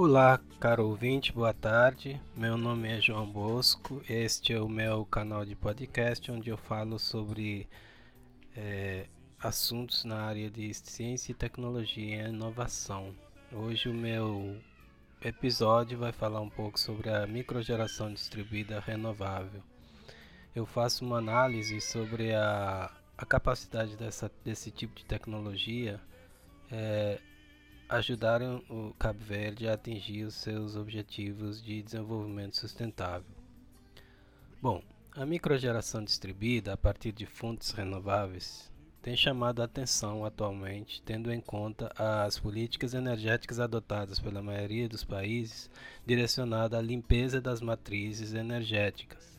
Olá, caro ouvinte, boa tarde. Meu nome é João Bosco. Este é o meu canal de podcast onde eu falo sobre é, assuntos na área de ciência e tecnologia e inovação. Hoje o meu episódio vai falar um pouco sobre a microgeração distribuída renovável. Eu faço uma análise sobre a, a capacidade dessa, desse tipo de tecnologia é, ajudaram o Cabo Verde a atingir os seus objetivos de desenvolvimento sustentável. Bom, a microgeração distribuída a partir de fontes renováveis tem chamado a atenção atualmente, tendo em conta as políticas energéticas adotadas pela maioria dos países direcionadas à limpeza das matrizes energéticas.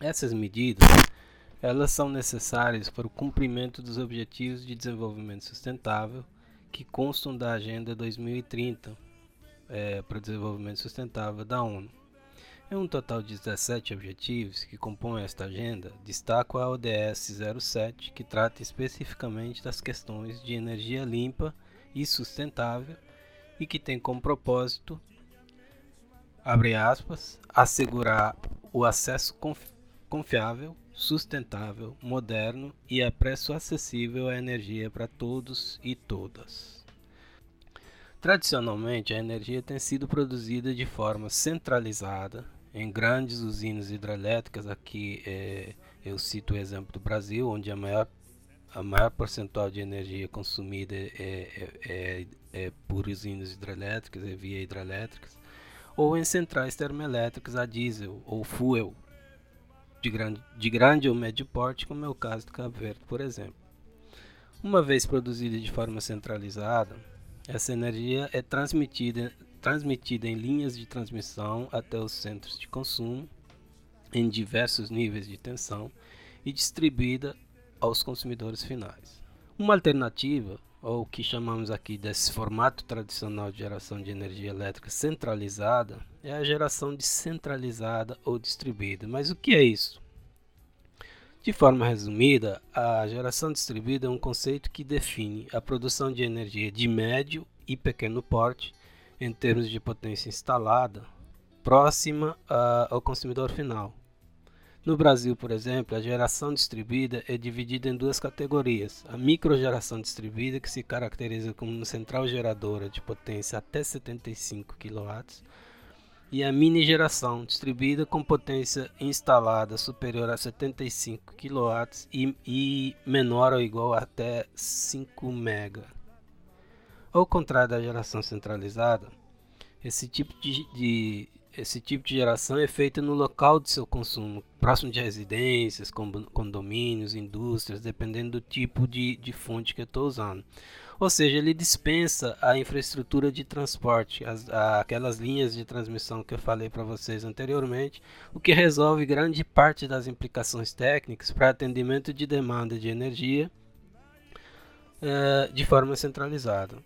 Essas medidas elas são necessárias para o cumprimento dos objetivos de desenvolvimento sustentável que constam da Agenda 2030 é, para o Desenvolvimento Sustentável da ONU. É um total de 17 objetivos que compõem esta agenda. Destaco a ODS 07, que trata especificamente das questões de energia limpa e sustentável e que tem como propósito, abre aspas, assegurar o acesso confiável sustentável, moderno e a preço acessível à energia para todos e todas. Tradicionalmente, a energia tem sido produzida de forma centralizada em grandes usinas hidrelétricas. Aqui é, eu cito o exemplo do Brasil, onde a maior, a maior percentual de energia consumida é, é, é, é por usinas hidrelétricas, é via hidrelétricas, ou em centrais termoelétricas a diesel ou fuel, de grande, de grande ou médio porte, como é o caso do Cabo Verde, por exemplo. Uma vez produzida de forma centralizada, essa energia é transmitida, transmitida em linhas de transmissão até os centros de consumo, em diversos níveis de tensão, e distribuída aos consumidores finais. Uma alternativa, ou o que chamamos aqui desse formato tradicional de geração de energia elétrica centralizada, é a geração descentralizada ou distribuída. Mas o que é isso? De forma resumida, a geração distribuída é um conceito que define a produção de energia de médio e pequeno porte em termos de potência instalada próxima ao consumidor final. No Brasil, por exemplo, a geração distribuída é dividida em duas categorias: a microgeração distribuída, que se caracteriza como uma central geradora de potência até 75 kW, e a mini geração, distribuída com potência instalada superior a 75 kW e, e menor ou igual até 5 MB. Ao contrário da geração centralizada, esse tipo de, de, esse tipo de geração é feita no local de seu consumo, próximo de residências, condomínios, indústrias, dependendo do tipo de, de fonte que eu estou usando. Ou seja, ele dispensa a infraestrutura de transporte, as, a, aquelas linhas de transmissão que eu falei para vocês anteriormente, o que resolve grande parte das implicações técnicas para atendimento de demanda de energia é, de forma centralizada.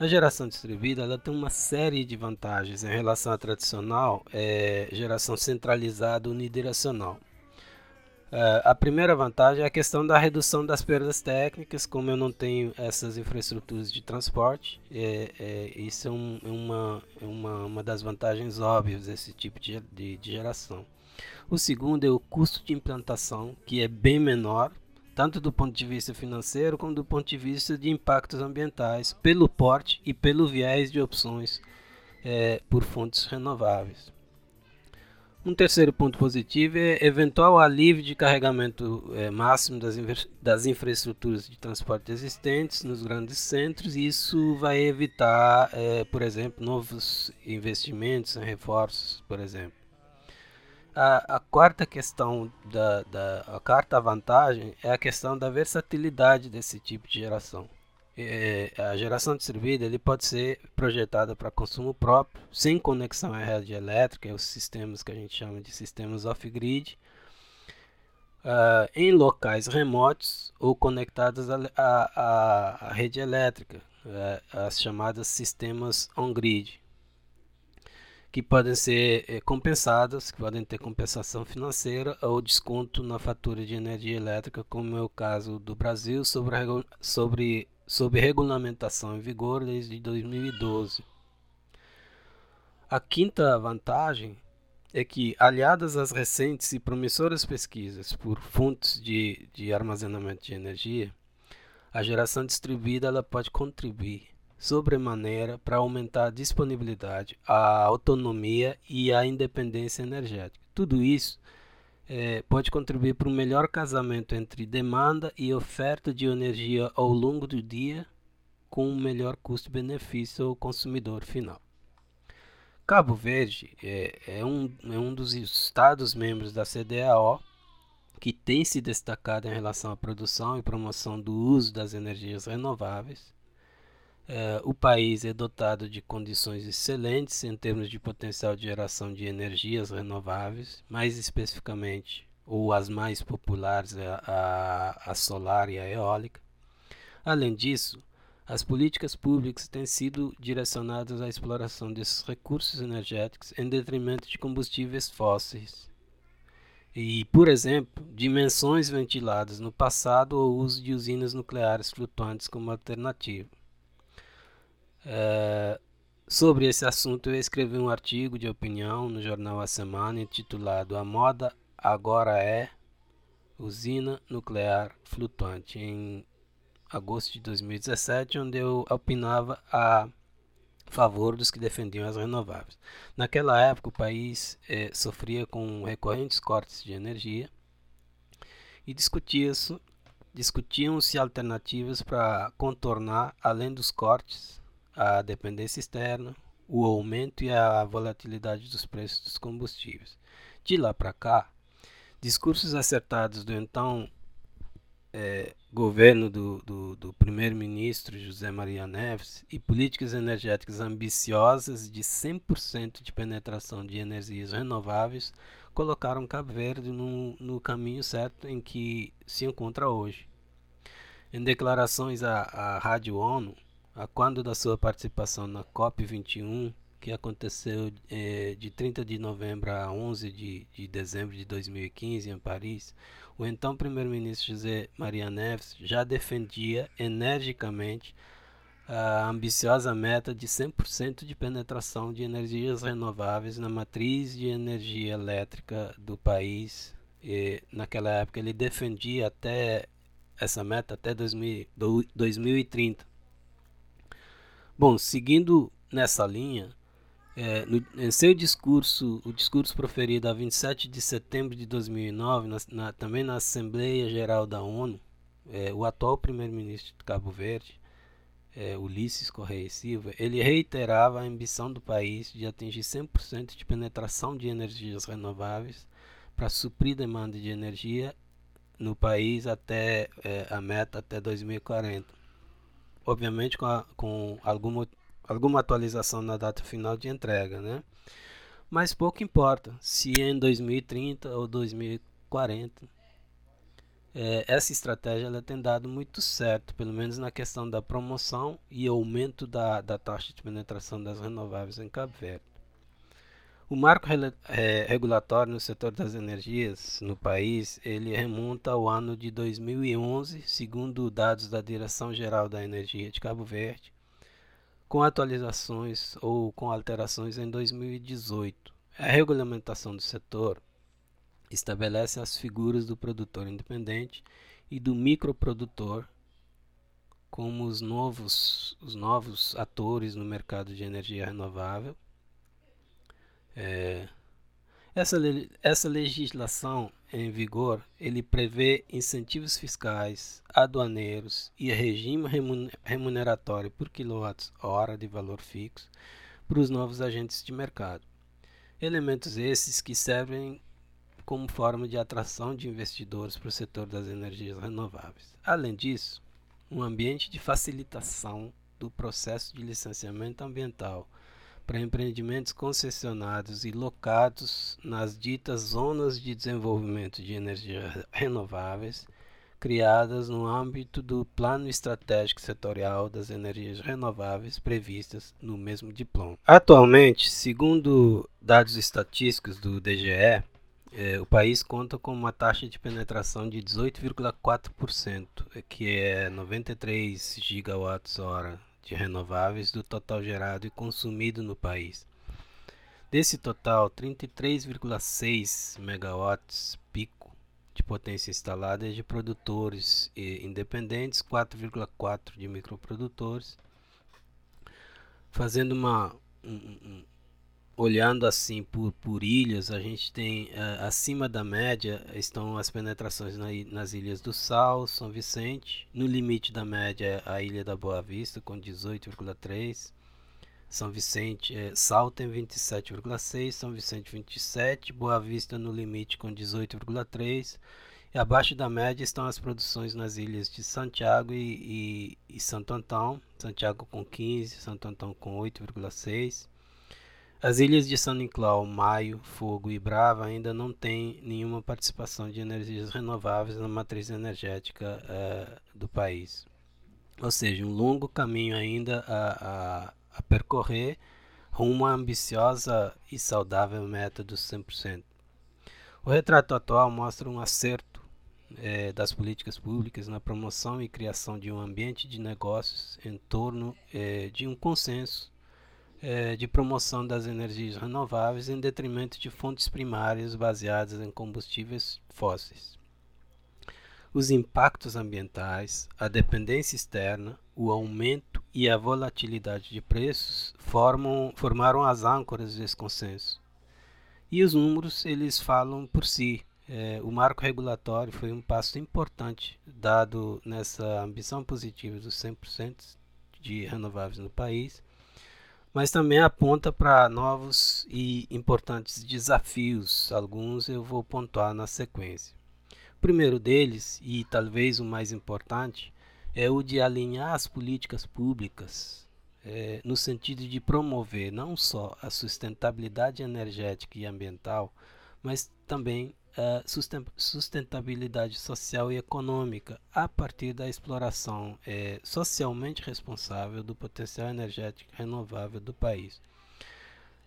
A geração distribuída ela tem uma série de vantagens em relação à tradicional é, geração centralizada unidirecional. Uh, a primeira vantagem é a questão da redução das perdas técnicas, como eu não tenho essas infraestruturas de transporte, é, é, isso é, um, é uma, é uma, uma das vantagens óbvias desse tipo de, de, de geração. O segundo é o custo de implantação, que é bem menor, tanto do ponto de vista financeiro como do ponto de vista de impactos ambientais, pelo porte e pelo viés de opções é, por fontes renováveis. Um terceiro ponto positivo é eventual alívio de carregamento é, máximo das, das infraestruturas de transporte existentes nos grandes centros. E isso vai evitar, é, por exemplo, novos investimentos em reforços, por exemplo. A, a quarta questão, da, da, a quarta vantagem é a questão da versatilidade desse tipo de geração. É, a geração distribuída ele pode ser projetada para consumo próprio, sem conexão à rede elétrica, os sistemas que a gente chama de sistemas off-grid, uh, em locais remotos ou conectados à rede elétrica, uh, as chamadas sistemas on-grid, que podem ser eh, compensadas, que podem ter compensação financeira ou desconto na fatura de energia elétrica, como é o caso do Brasil sobre, sobre sob regulamentação em vigor desde 2012. A quinta vantagem é que, aliadas às recentes e promissoras pesquisas por fontes de, de armazenamento de energia, a geração distribuída ela pode contribuir sobremaneira para aumentar a disponibilidade, a autonomia e a independência energética. Tudo isso é, pode contribuir para um melhor casamento entre demanda e oferta de energia ao longo do dia, com um melhor custo-benefício ao consumidor final. Cabo Verde é, é, um, é um dos estados membros da CDAO que tem se destacado em relação à produção e promoção do uso das energias renováveis é, o país é dotado de condições excelentes em termos de potencial de geração de energias renováveis, mais especificamente, ou as mais populares, é a, a solar e a eólica. Além disso, as políticas públicas têm sido direcionadas à exploração desses recursos energéticos em detrimento de combustíveis fósseis. E, por exemplo, dimensões ventiladas no passado ao uso de usinas nucleares flutuantes como alternativa. É, sobre esse assunto, eu escrevi um artigo de opinião no jornal A Semana intitulado A Moda Agora é Usina Nuclear Flutuante, em agosto de 2017, onde eu opinava a favor dos que defendiam as renováveis. Naquela época, o país eh, sofria com recorrentes cortes de energia e discutia-se discutiam-se alternativas para contornar, além dos cortes, a dependência externa, o aumento e a volatilidade dos preços dos combustíveis. De lá para cá, discursos acertados do então é, governo do, do, do primeiro-ministro José Maria Neves e políticas energéticas ambiciosas de 100% de penetração de energias renováveis colocaram Cabo Verde no, no caminho certo em que se encontra hoje. Em declarações à, à Rádio ONU, a quando da sua participação na COP21, que aconteceu eh, de 30 de novembro a 11 de, de dezembro de 2015 em Paris, o então primeiro-ministro José Maria Neves já defendia energicamente a ambiciosa meta de 100% de penetração de energias renováveis na matriz de energia elétrica do país. E, naquela época ele defendia até essa meta até 2000, 2030. Bom, seguindo nessa linha, é, no, em seu discurso, o discurso proferido a 27 de setembro de 2009, na, na, também na Assembleia Geral da ONU, é, o atual primeiro-ministro de Cabo Verde, é, Ulisses Correia Silva, ele reiterava a ambição do país de atingir 100% de penetração de energias renováveis para suprir demanda de energia no país até é, a meta até 2040 obviamente com, a, com alguma, alguma atualização na data final de entrega, né? Mas pouco importa se é em 2030 ou 2040. É, essa estratégia ela tem dado muito certo, pelo menos na questão da promoção e aumento da, da taxa de penetração das renováveis em Cabo Verde. O marco é, regulatório no setor das energias no país, ele remonta ao ano de 2011, segundo dados da Direção-Geral da Energia de Cabo Verde, com atualizações ou com alterações em 2018. A regulamentação do setor estabelece as figuras do produtor independente e do microprodutor como os novos, os novos atores no mercado de energia renovável é, essa, essa legislação em vigor ele prevê incentivos fiscais, aduaneiros e regime remuneratório por quilowatt-hora de valor fixo para os novos agentes de mercado. Elementos esses que servem como forma de atração de investidores para o setor das energias renováveis. Além disso, um ambiente de facilitação do processo de licenciamento ambiental para empreendimentos concessionados e locados nas ditas zonas de desenvolvimento de energias renováveis, criadas no âmbito do Plano Estratégico Setorial das Energias Renováveis previstas no mesmo diploma. Atualmente, segundo dados estatísticos do DGE, eh, o país conta com uma taxa de penetração de 18,4%, que é 93 gigawatts hora de renováveis do total gerado e consumido no país. Desse total, 33,6 megawatts pico de potência instalada é de produtores independentes, 4,4 de microprodutores. Fazendo uma um, um, olhando assim por, por ilhas, a gente tem uh, acima da média estão as penetrações na, nas ilhas do Sal, São Vicente, no limite da média a ilha da Boa Vista com 18,3 são Vicente, é, Sal tem 27,6, São Vicente 27, Boa Vista no limite com 18,3 e abaixo da média estão as produções nas ilhas de Santiago e, e, e Santo Antão, Santiago com 15, Santo Antão com 8,6. As ilhas de São Nicolau, Maio, Fogo e Brava ainda não têm nenhuma participação de energias renováveis na matriz energética uh, do país. Ou seja, um longo caminho ainda a, a a percorrer rumo à ambiciosa e saudável meta dos 100%. O retrato atual mostra um acerto é, das políticas públicas na promoção e criação de um ambiente de negócios em torno é, de um consenso é, de promoção das energias renováveis em detrimento de fontes primárias baseadas em combustíveis fósseis os impactos ambientais, a dependência externa, o aumento e a volatilidade de preços formam, formaram as âncoras desse consenso. E os números eles falam por si. É, o marco regulatório foi um passo importante dado nessa ambição positiva dos 100% de renováveis no país, mas também aponta para novos e importantes desafios. Alguns eu vou pontuar na sequência. O primeiro deles, e talvez o mais importante, é o de alinhar as políticas públicas é, no sentido de promover não só a sustentabilidade energética e ambiental, mas também sustentabilidade social e econômica a partir da exploração é, socialmente responsável do potencial energético renovável do país.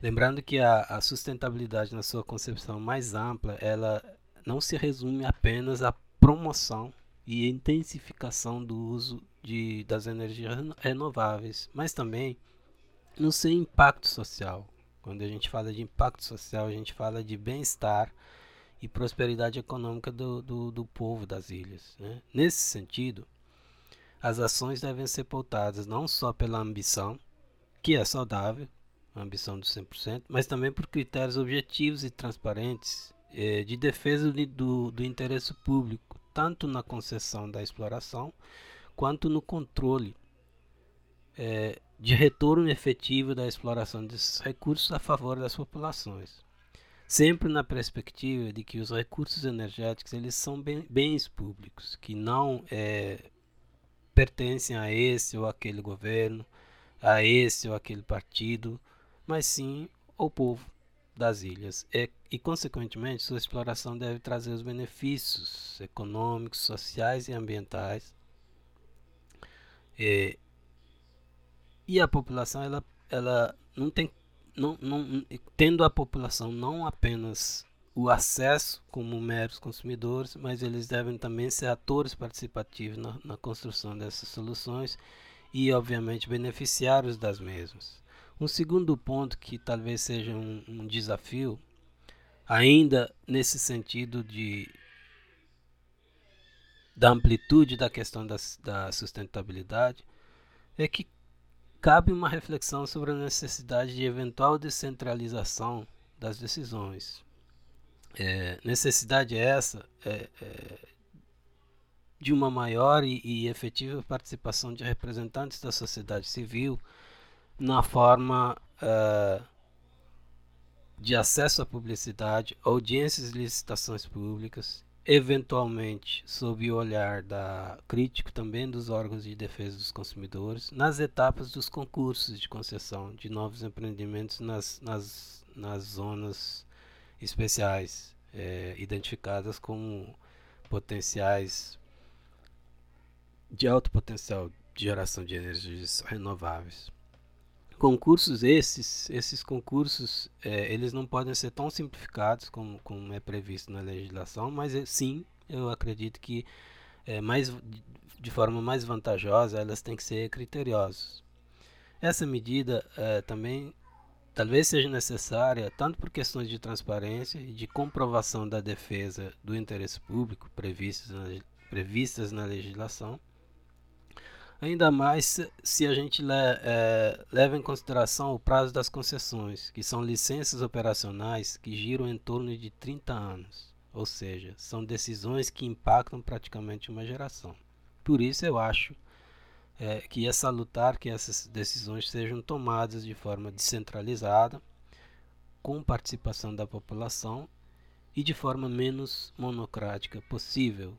Lembrando que a, a sustentabilidade, na sua concepção mais ampla, ela não se resume apenas à promoção e intensificação do uso de, das energias renováveis, mas também no seu impacto social. Quando a gente fala de impacto social, a gente fala de bem-estar e prosperidade econômica do, do, do povo das ilhas. Né? Nesse sentido, as ações devem ser pautadas não só pela ambição, que é saudável, a ambição dos 100%, mas também por critérios objetivos e transparentes é, de defesa de, do, do interesse público, tanto na concessão da exploração quanto no controle é, de retorno efetivo da exploração desses recursos a favor das populações. Sempre na perspectiva de que os recursos energéticos eles são bens públicos, que não é, pertencem a esse ou aquele governo, a esse ou aquele partido, mas sim ao povo das ilhas e, e, consequentemente, sua exploração deve trazer os benefícios econômicos, sociais e ambientais. E, e a população, ela, ela não tem, não, não, tendo a população não apenas o acesso como meros consumidores, mas eles devem também ser atores participativos na, na construção dessas soluções e, obviamente, beneficiários das mesmas. Um segundo ponto que talvez seja um, um desafio, ainda nesse sentido de da amplitude da questão da, da sustentabilidade, é que cabe uma reflexão sobre a necessidade de eventual descentralização das decisões. É, necessidade essa é, é, de uma maior e, e efetiva participação de representantes da sociedade civil na forma uh, de acesso à publicidade, audiências e licitações públicas, eventualmente sob o olhar da crítico também dos órgãos de defesa dos consumidores, nas etapas dos concursos de concessão de novos empreendimentos nas, nas, nas zonas especiais, é, identificadas como potenciais de alto potencial de geração de energias renováveis concursos esses, esses concursos, é, eles não podem ser tão simplificados como, como é previsto na legislação, mas é, sim, eu acredito que é, mais, de forma mais vantajosa elas têm que ser criteriosas. Essa medida é, também talvez seja necessária tanto por questões de transparência e de comprovação da defesa do interesse público previstas na, previstas na legislação, ainda mais se a gente le, é, leva em consideração o prazo das concessões, que são licenças operacionais que giram em torno de 30 anos, ou seja, são decisões que impactam praticamente uma geração. Por isso eu acho é, que é salutar que essas decisões sejam tomadas de forma descentralizada, com participação da população e de forma menos monocrática possível.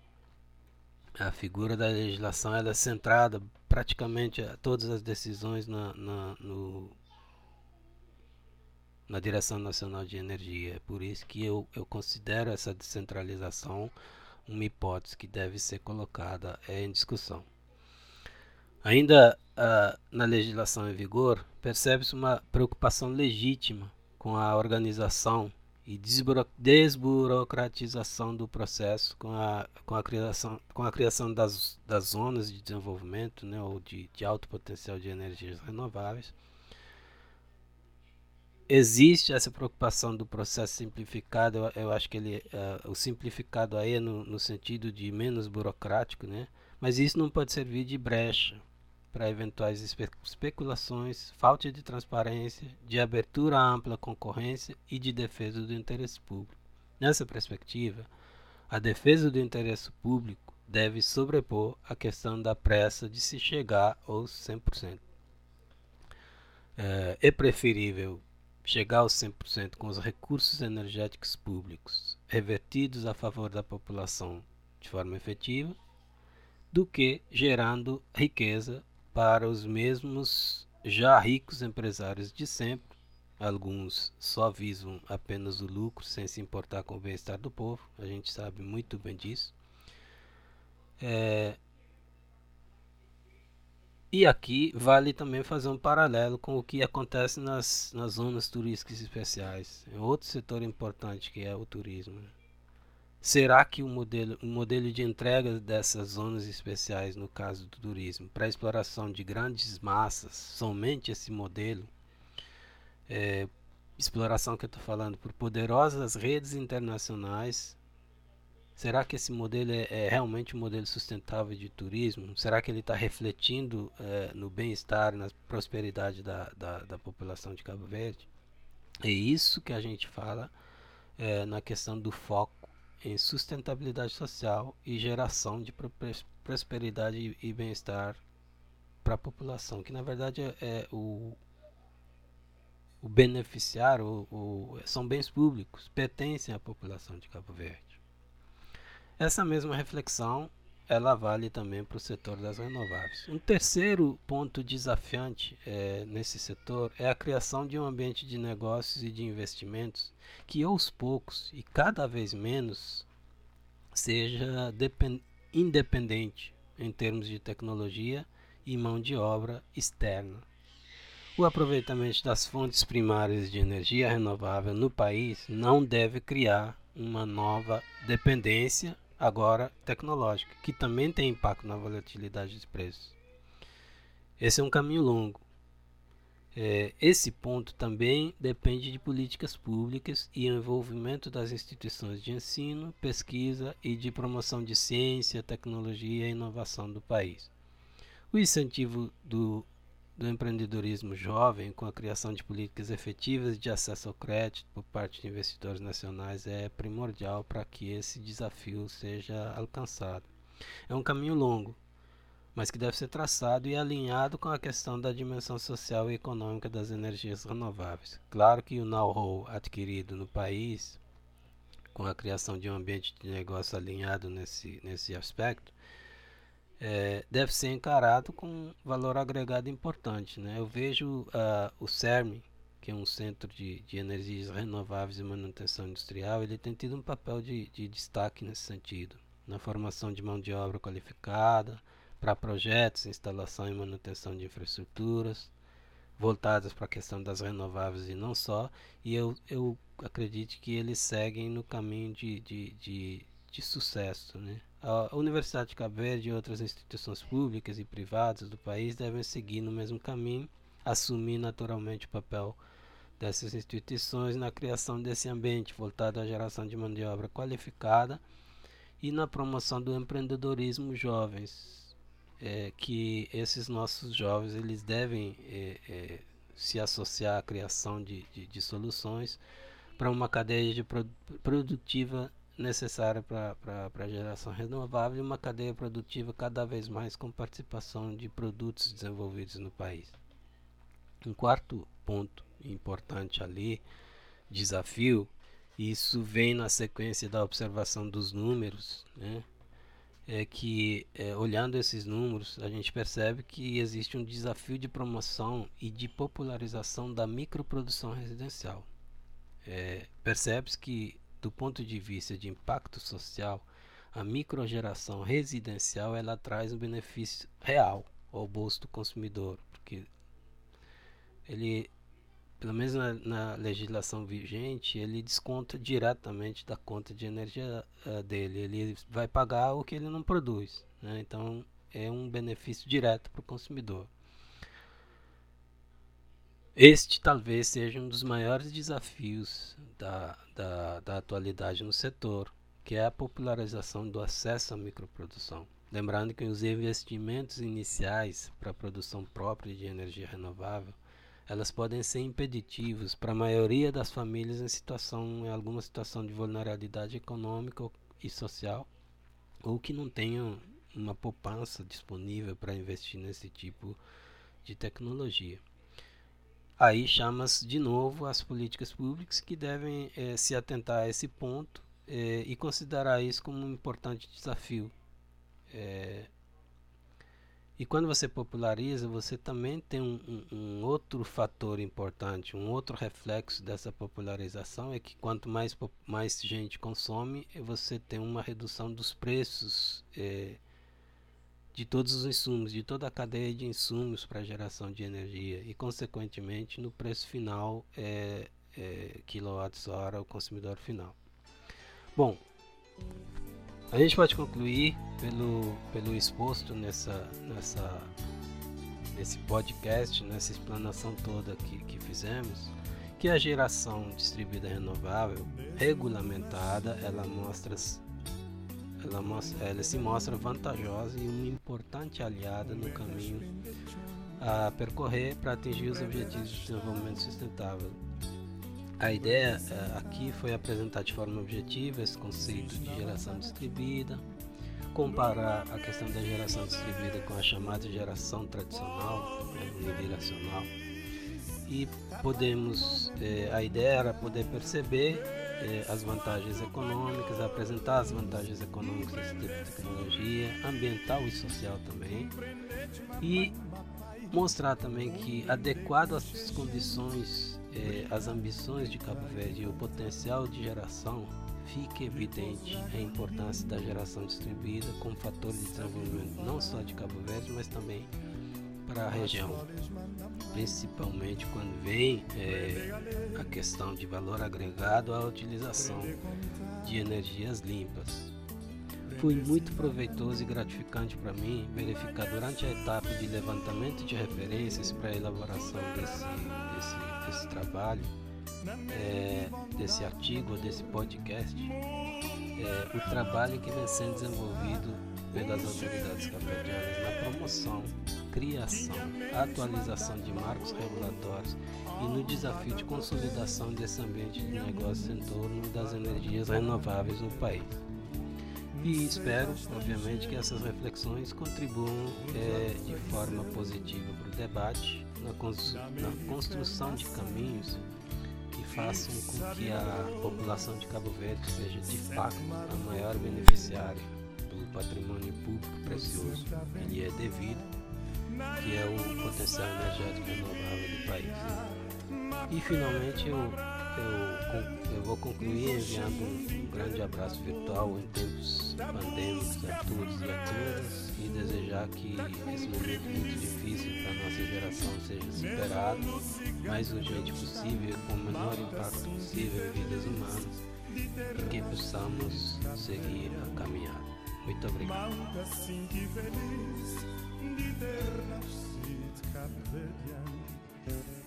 A figura da legislação é centrada praticamente a todas as decisões na, na, no, na Direção Nacional de Energia. É por isso que eu, eu considero essa descentralização uma hipótese que deve ser colocada em discussão. Ainda uh, na legislação em vigor, percebe-se uma preocupação legítima com a organização e desburocratização do processo com a, com a criação, com a criação das, das zonas de desenvolvimento né, ou de, de alto potencial de energias renováveis. Existe essa preocupação do processo simplificado, eu, eu acho que ele, uh, o simplificado aí é no, no sentido de menos burocrático, né? mas isso não pode servir de brecha para eventuais espe especulações, falta de transparência, de abertura à ampla concorrência e de defesa do interesse público. Nessa perspectiva, a defesa do interesse público deve sobrepor a questão da pressa de se chegar aos 100%. É, é preferível chegar aos 100% com os recursos energéticos públicos revertidos a favor da população de forma efetiva do que gerando riqueza para os mesmos já ricos empresários de sempre. Alguns só visam apenas o lucro sem se importar com o bem-estar do povo, a gente sabe muito bem disso. É... E aqui vale também fazer um paralelo com o que acontece nas, nas zonas turísticas especiais. É outro setor importante que é o turismo. Será que o modelo, o modelo de entrega dessas zonas especiais, no caso do turismo, para exploração de grandes massas, somente esse modelo, é, exploração que eu estou falando por poderosas redes internacionais, será que esse modelo é, é realmente um modelo sustentável de turismo? Será que ele está refletindo é, no bem-estar, na prosperidade da, da, da, população de Cabo Verde? É isso que a gente fala é, na questão do foco em sustentabilidade social e geração de prosperidade e bem-estar para a população, que na verdade é, é o, o beneficiário, o, o, são bens públicos, pertencem à população de Cabo Verde. Essa mesma reflexão ela vale também para o setor das renováveis. Um terceiro ponto desafiante é, nesse setor é a criação de um ambiente de negócios e de investimentos que aos poucos e cada vez menos seja independente em termos de tecnologia e mão de obra externa. O aproveitamento das fontes primárias de energia renovável no país não deve criar uma nova dependência agora tecnológica, que também tem impacto na volatilidade dos preços. Esse é um caminho longo. É, esse ponto também depende de políticas públicas e envolvimento das instituições de ensino, pesquisa e de promoção de ciência, tecnologia e inovação do país. O incentivo do do empreendedorismo jovem com a criação de políticas efetivas de acesso ao crédito por parte de investidores nacionais é primordial para que esse desafio seja alcançado. É um caminho longo, mas que deve ser traçado e alinhado com a questão da dimensão social e econômica das energias renováveis. Claro que o know-how adquirido no país, com a criação de um ambiente de negócio alinhado nesse, nesse aspecto, é, deve ser encarado com valor agregado importante. Né? Eu vejo uh, o CERM, que é um centro de, de, energias renováveis e manutenção industrial, ele tem tido um papel de, de destaque nesse sentido, na formação de mão de obra qualificada para projetos, instalação e manutenção de infraestruturas voltadas para a questão das renováveis e não só, e eu, eu acredito que eles seguem no caminho de, de, de, de sucesso. Né? A Universidade de Cabo Verde e outras instituições públicas e privadas do país devem seguir no mesmo caminho, assumir naturalmente o papel dessas instituições na criação desse ambiente voltado à geração de mão de obra qualificada e na promoção do empreendedorismo jovens, é, que esses nossos jovens eles devem é, é, se associar à criação de, de, de soluções para uma cadeia de produtiva necessária para a geração renovável e uma cadeia produtiva cada vez mais com participação de produtos desenvolvidos no país. Um quarto ponto importante ali, desafio, isso vem na sequência da observação dos números, né? é que é, olhando esses números a gente percebe que existe um desafio de promoção e de popularização da microprodução residencial. É, Percebe-se que do ponto de vista de impacto social, a microgeração residencial ela traz um benefício real ao bolso do consumidor, porque ele, pelo menos na, na legislação vigente, ele desconta diretamente da conta de energia uh, dele. Ele vai pagar o que ele não produz. Né? Então é um benefício direto para o consumidor. Este talvez seja um dos maiores desafios da, da, da atualidade no setor, que é a popularização do acesso à microprodução. Lembrando que os investimentos iniciais para a produção própria de energia renovável, elas podem ser impeditivos para a maioria das famílias em situação, em alguma situação de vulnerabilidade econômica e social, ou que não tenham uma poupança disponível para investir nesse tipo de tecnologia. Aí chama-se de novo as políticas públicas que devem eh, se atentar a esse ponto eh, e considerar isso como um importante desafio. Eh, e quando você populariza, você também tem um, um, um, outro fator importante, um outro reflexo dessa popularização é que quanto mais, mais gente consome, você tem uma redução dos preços de todos os insumos, de toda a cadeia de insumos para geração de energia e, consequentemente, no preço final é, é, quilowatts-hora ao consumidor final. Bom, a gente pode concluir pelo, pelo exposto nessa, nessa, nesse podcast, nessa explanação toda que, que fizemos, que a geração distribuída renovável regulamentada ela mostra ela, ela se mostra vantajosa e uma importante aliada no caminho a percorrer para atingir os objetivos de desenvolvimento sustentável. A ideia uh, aqui foi apresentar de forma objetiva esse conceito de geração distribuída, comparar a questão da geração distribuída com a chamada geração tradicional, né, unidirecional, e podemos, eh, a ideia era poder perceber eh, as vantagens econômicas, apresentar as vantagens econômicas desse tipo de tecnologia, ambiental e social também, e mostrar também que adequado às condições, eh, às ambições de Cabo Verde e o potencial de geração, fica evidente a importância da geração distribuída como fator de desenvolvimento não só de Cabo Verde, mas também para a região, principalmente quando vem é, a questão de valor agregado à utilização de energias limpas. Foi muito proveitoso e gratificante para mim verificar durante a etapa de levantamento de referências para a elaboração desse, desse, desse trabalho, é, desse artigo, desse podcast, é, o trabalho que vem sendo desenvolvido pelas autoridades cabo-verdianas na promoção criação, atualização de marcos regulatórios e no desafio de consolidação desse ambiente de negócios em torno das energias renováveis no país. E espero, obviamente, que essas reflexões contribuam é, de forma positiva para o debate, na, na construção de caminhos que façam com que a população de Cabo Verde seja de fato a maior beneficiária do patrimônio público precioso que lhe é devido que é o potencial energético renovável do país. E finalmente eu, eu, eu vou concluir enviando um grande abraço virtual em tempos pandêmicos a todos e a todas e desejar que esse momento muito difícil para nossa geração seja superado mais urgente possível, com o menor impacto possível em vidas humanas e que possamos seguir a caminhada. Muito obrigado de ter nascido cabo-verdiano